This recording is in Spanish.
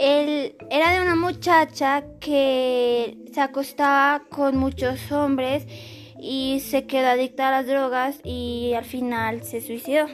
Él era de una muchacha que se acostaba con muchos hombres y se quedó adicta a las drogas y al final se suicidó.